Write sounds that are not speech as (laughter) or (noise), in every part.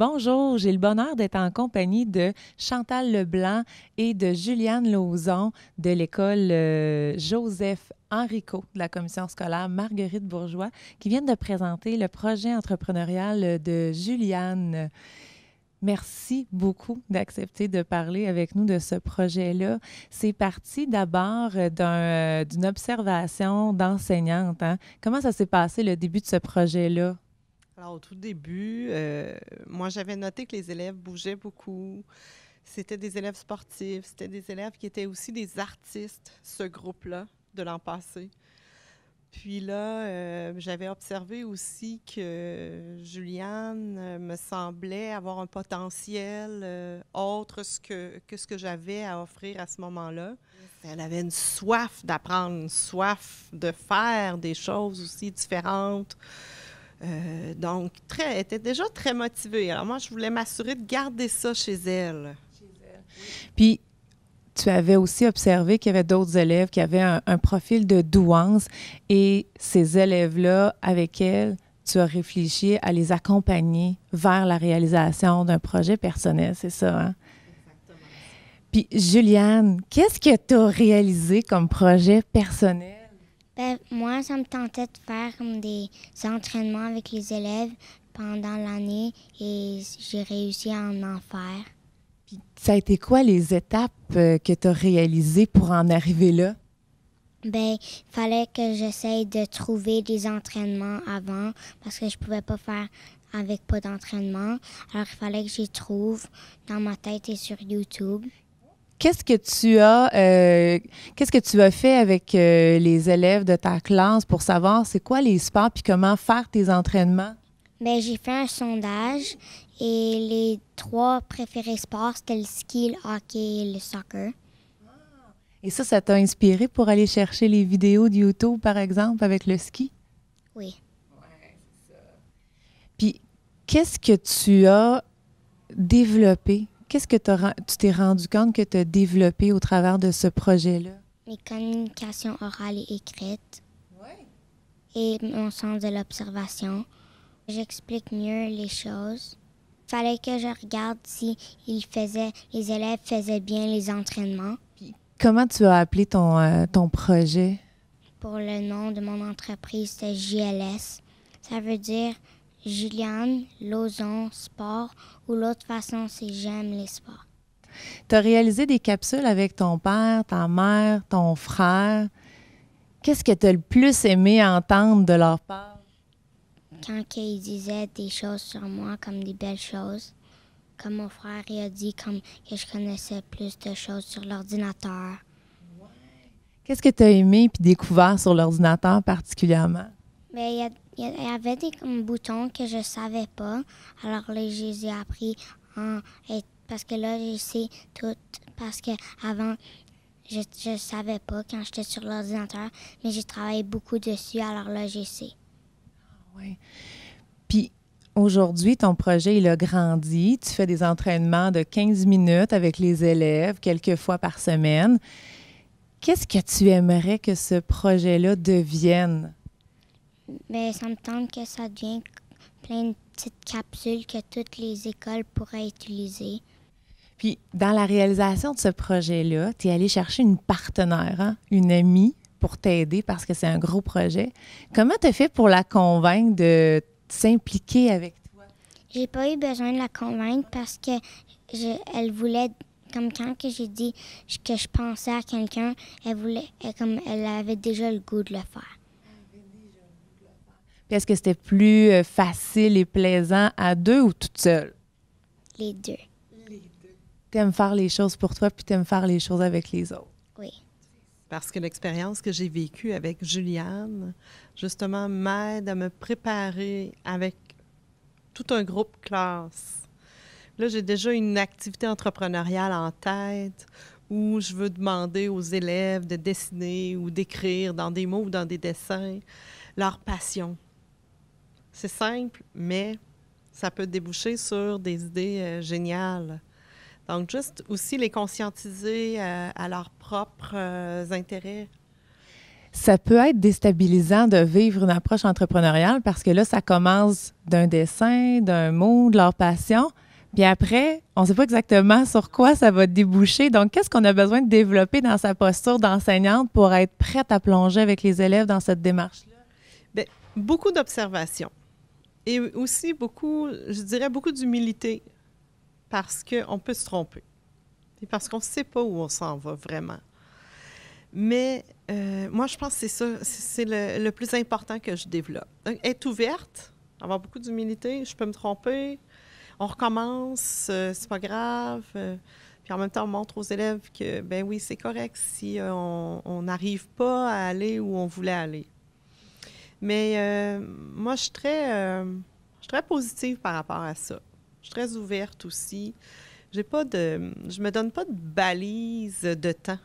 Bonjour, j'ai le bonheur d'être en compagnie de Chantal Leblanc et de Juliane Lauzon de l'école euh, Joseph Henrico de la commission scolaire Marguerite Bourgeois qui viennent de présenter le projet entrepreneurial de Juliane. Merci beaucoup d'accepter de parler avec nous de ce projet-là. C'est parti d'abord d'un, d'une observation d'enseignante. Hein. Comment ça s'est passé le début de ce projet-là? Alors, au tout début, euh, moi, j'avais noté que les élèves bougeaient beaucoup. C'était des élèves sportifs, c'était des élèves qui étaient aussi des artistes, ce groupe-là, de l'an passé. Puis là, euh, j'avais observé aussi que Juliane euh, me semblait avoir un potentiel autre que, que ce que j'avais à offrir à ce moment-là. Elle avait une soif d'apprendre, une soif de faire des choses aussi différentes. Donc, très, elle était déjà très motivée. Alors moi, je voulais m'assurer de garder ça chez elle. Chez elle. Puis, tu avais aussi observé qu'il y avait d'autres élèves qui avaient un, profil de douance et ces élèves-là, avec elles, tu as réfléchi à les accompagner vers la réalisation d'un projet personnel, c'est ça, hein? Exactement. Puis, Juliane, qu'est-ce que tu as réalisé comme projet personnel? Ben, moi, ça me tentait de faire comme des entraînements avec les élèves pendant l'année et j'ai réussi à en faire ça a été quoi les étapes euh, que tu as réalisées pour en arriver là? Ben, il fallait que j'essaye de trouver des entraînements avant parce que je pouvais pas faire avec pas d'entraînement. Alors, il fallait que j'y trouve dans ma tête et sur YouTube. Qu'est-ce que tu as euh, qu'est-ce que tu as fait avec euh, les élèves de ta classe pour savoir c'est quoi les sports puis comment faire tes entraînements? Bien, j'ai fait un sondage et les trois préférés sports, c'était le ski, le hockey et le soccer. Et ça, ça t'a inspiré pour aller chercher les vidéos de YouTube, par exemple, avec le ski? Oui. Ouais, c'est ça. Puis, qu'est-ce que tu as développé? Qu'est-ce que tu t'es rendu compte que tu as développé au travers de ce projet-là? Mes communications orales et écrites. Oui. Et mon sens de l'observation. J'explique mieux les choses fallait que je regarde si ils faisaient, les élèves faisaient bien les entraînements. comment tu as appelé ton, euh, ton projet? Pour le nom de mon entreprise, c'est JLS. Ça veut dire Juliane Lozon Sport ou l'autre façon, c'est J'aime les sports. Tu as réalisé des capsules avec ton père, ta mère, ton frère. Qu'est-ce que tu as le plus aimé entendre de leur part? quand il disait des choses sur moi comme des belles choses. Comme mon frère il a dit comme que je connaissais plus de choses sur l'ordinateur. Qu'est-ce que tu as aimé puis découvert sur l'ordinateur particulièrement? Ben, il y, avait des boutons que je savais pas. Alors là, je les ai appris parce que là, je sais tout. Parce que avant, je ne savais pas quand j'étais sur l'ordinateur, mais j'ai travaillé beaucoup dessus. Alors là, je sais. Oui. Puis aujourd'hui, ton projet, il a grandi. Tu fais des entraînements de 15 minutes avec les élèves, quelques fois par semaine. Qu'est-ce que tu aimerais que ce projet-là devienne? Bien, ça me tente que ça devienne plein de petites capsules que toutes les écoles pourraient utiliser. Puis, dans la réalisation de ce projet-là, tu es allé chercher une partenaire, hein? une amie pour t'aider parce que c'est un gros projet. Comment tu as fait pour la convaincre de s'impliquer avec toi? J'ai pas eu besoin de la convaincre parce que elle voulait comme quand que j'ai dit que je pensais à quelqu'un, elle voulait comme elle avait déjà le goût de le faire. Puis est-ce que c'était plus euh, facile et plaisant à deux ou toute seule? Les deux. Les deux. T'aimes faire les choses pour toi puis t'aimes faire les choses avec les autres. Oui parce que l'expérience que j'ai vécue avec Juliane, justement, m'aide à me préparer avec tout un groupe classe. Là, j'ai déjà une activité entrepreneuriale en tête où je veux demander aux élèves de dessiner ou d'écrire dans des mots ou dans des dessins leur passion. C'est simple, mais ça peut déboucher sur des idées euh, géniales. Donc, juste aussi les conscientiser euh, à leurs propres euh, intérêts. ça peut être déstabilisant de vivre une approche entrepreneuriale parce que là, ça commence d'un dessin, d'un mot, de leur passion. Puis après, on ne sait pas exactement sur quoi ça va déboucher. Donc, qu'est-ce qu'on a besoin de développer dans sa posture d'enseignante pour être prête à plonger avec les élèves dans cette démarche-là? Bien, beaucoup d'observation et aussi beaucoup, je dirais, beaucoup d'humilité parce qu'on peut se tromper et parce qu'on ne sait pas où on s'en va vraiment. Mais euh, moi, je pense que c'est ça, c'est le, plus important que je développe. Être ouverte, avoir beaucoup d'humilité, je peux me tromper, on recommence, euh, c'est pas grave. Euh, puis en même temps, on montre aux élèves que, ben oui, c'est correct si on n'arrive pas à aller où on voulait aller. Mais moi, je suis très, je suis très positive par rapport à ça. Je suis très ouverte aussi. J'ai pas de, je me donne pas de balise de temps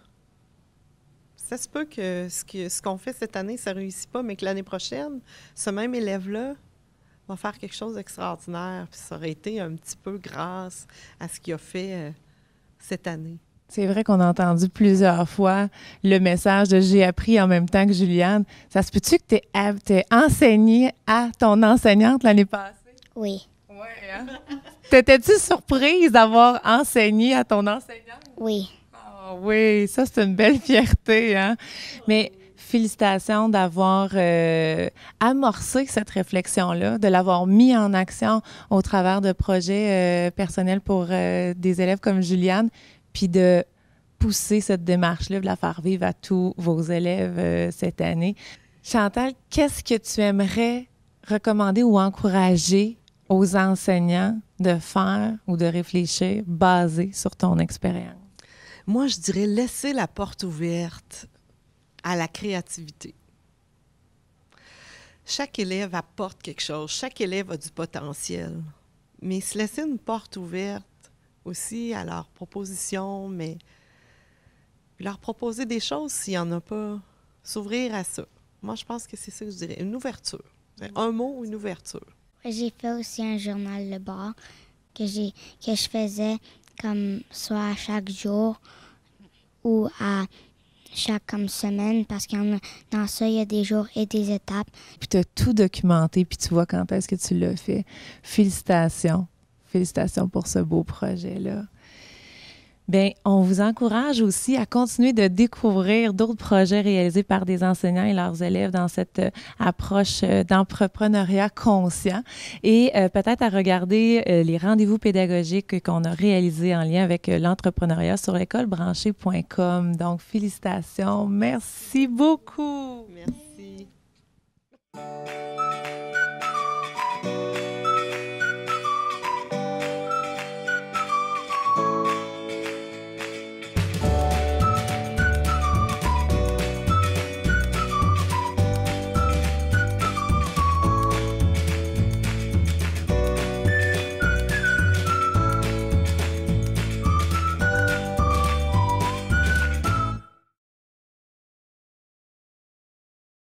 ça se peut que ce qu'on fait cette année, ça ne réussit pas, mais que l'année prochaine, ce même élève-là va faire quelque chose d'extraordinaire. Ça aurait été un petit peu grâce à ce qu'il a fait euh, cette année. C'est vrai qu'on a entendu plusieurs fois le message de j'ai appris en même temps que Juliane. Ça se peut-tu que tu aies, enseigné à ton enseignante l'année passée? Oui. Oui, hein? (laughs) T'étais-tu surprise d'avoir enseigné à ton enseignante? Oui. Ah oui, ça, c'est une belle fierté. Hein? Mais félicitations d'avoir euh, amorcé cette réflexion-là, de l'avoir mis en action au travers de projets euh, personnels pour euh, des élèves comme Juliane, puis de pousser cette démarche-là, de la faire vivre à tous vos élèves cette année. Chantal, qu'est-ce que tu aimerais recommander ou encourager aux enseignants de faire ou de réfléchir basé sur ton expérience? Moi, je dirais laisser la porte ouverte à la créativité. Chaque élève apporte quelque chose, chaque élève a du potentiel, mais se laisser une porte ouverte aussi à leurs propositions, mais leur proposer des choses s'il n'y en a pas, s'ouvrir à ça. Moi, je pense que c'est ça que je dirais, une ouverture. Un mot, une ouverture. J'ai fait aussi un journal le bord que, que je faisais comme soit à chaque jour ou à chaque comme semaine parce que dans ça, il y a des jours et des étapes. Puis tu as tout documenté, puis tu vois quand est-ce que tu l'as fait. Félicitations. Félicitations pour ce beau projet-là. Bien, on vous encourage aussi à continuer de découvrir d'autres projets réalisés par des enseignants et leurs élèves dans cette euh, approche euh, d'entrepreneuriat conscient et euh, peut-être à regarder les rendez-vous pédagogiques qu'on a réalisés en lien avec l'entrepreneuriat sur l'écolebranchée.com. Donc, félicitations. Merci beaucoup. Merci.